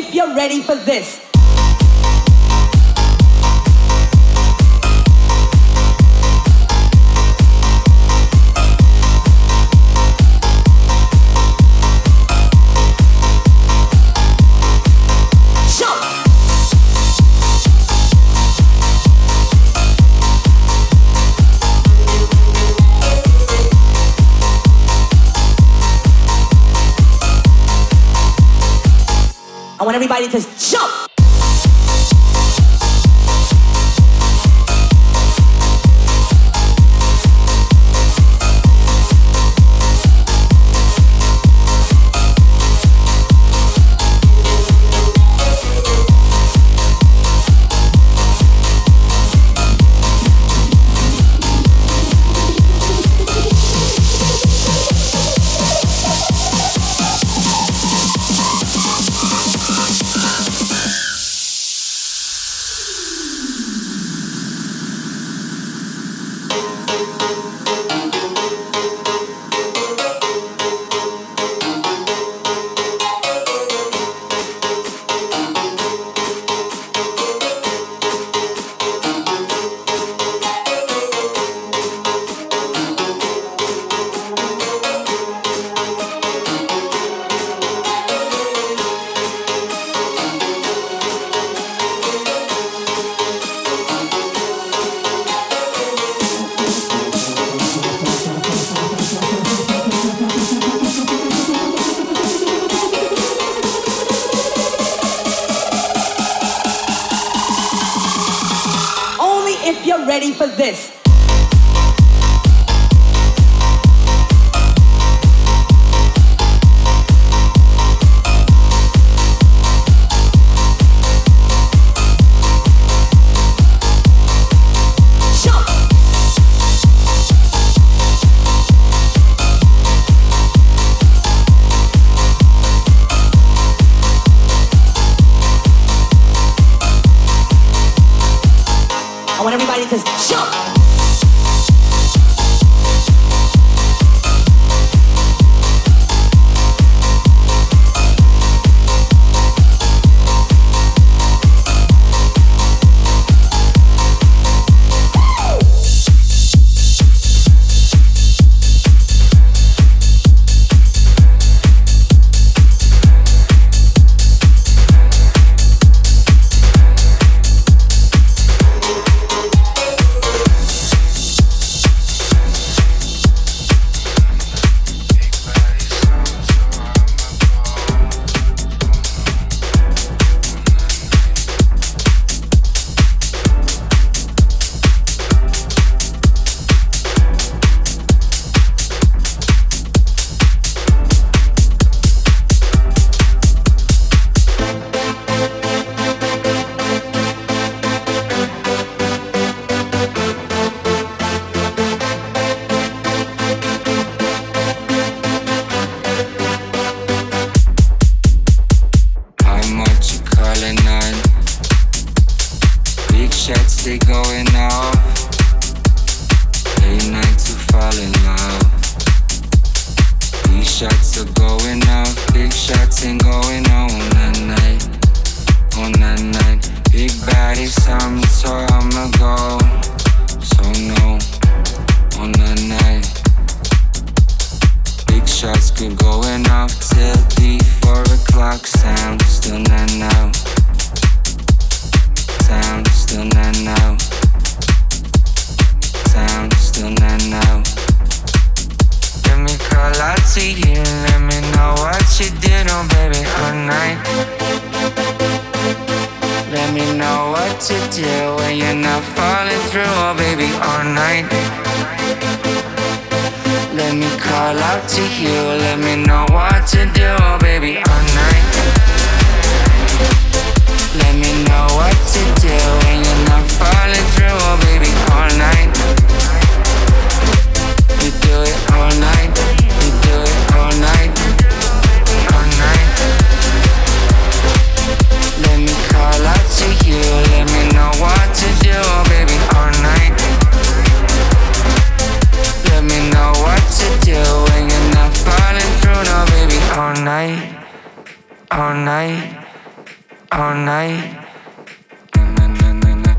if you're ready for this. want everybody to jump. if you're ready for this. shots are going out. Big shots ain't going on that night. On that night. Big body, some so I'ma go. So no, on that night. Big shots keep going off till the four o'clock sound. Still not now. Sound still not now. Sound still not now. I lied to you. Let me know what you did, oh baby, all night. Let me know what to do when you're not falling through, oh baby, all night. Let me call out to you. Let me know what to do, oh baby, all night. Let me know what to do when you're not falling through, oh baby, all night. All night, all night.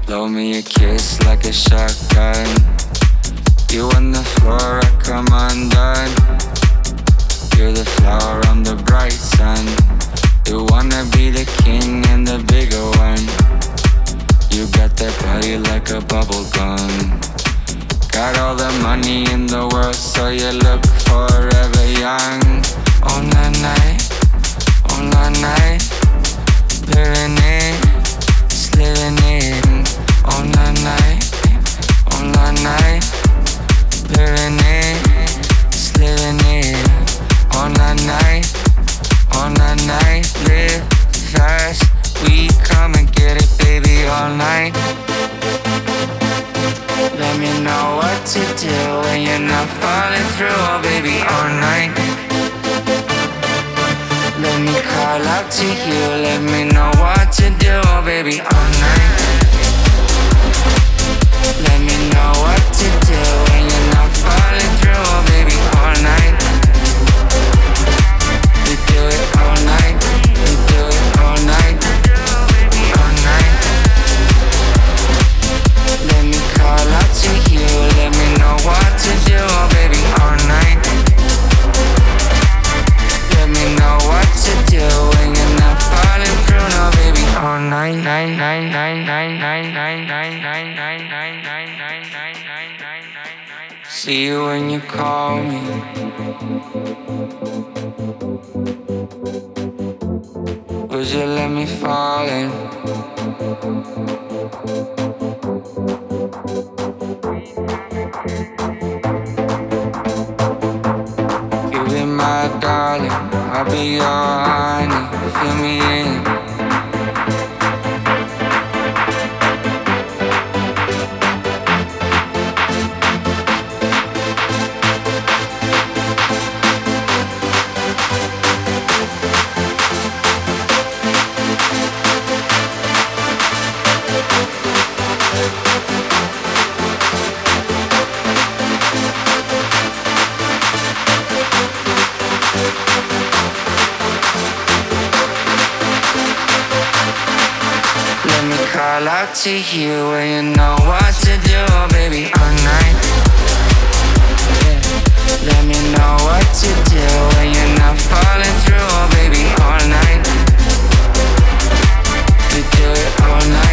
Blow me a kiss like a shotgun. You on the floor, I come undone. You're the flower, I'm the bright sun. You wanna be the king and the bigger one. You got that body like a bubble gum. Got all the money in the world, so you look forever young. On la night, on la night, Pyrenees. Out to you when you know what to do, baby, all night. Let me know what to do when you're not falling through, baby, all night. We do it all night.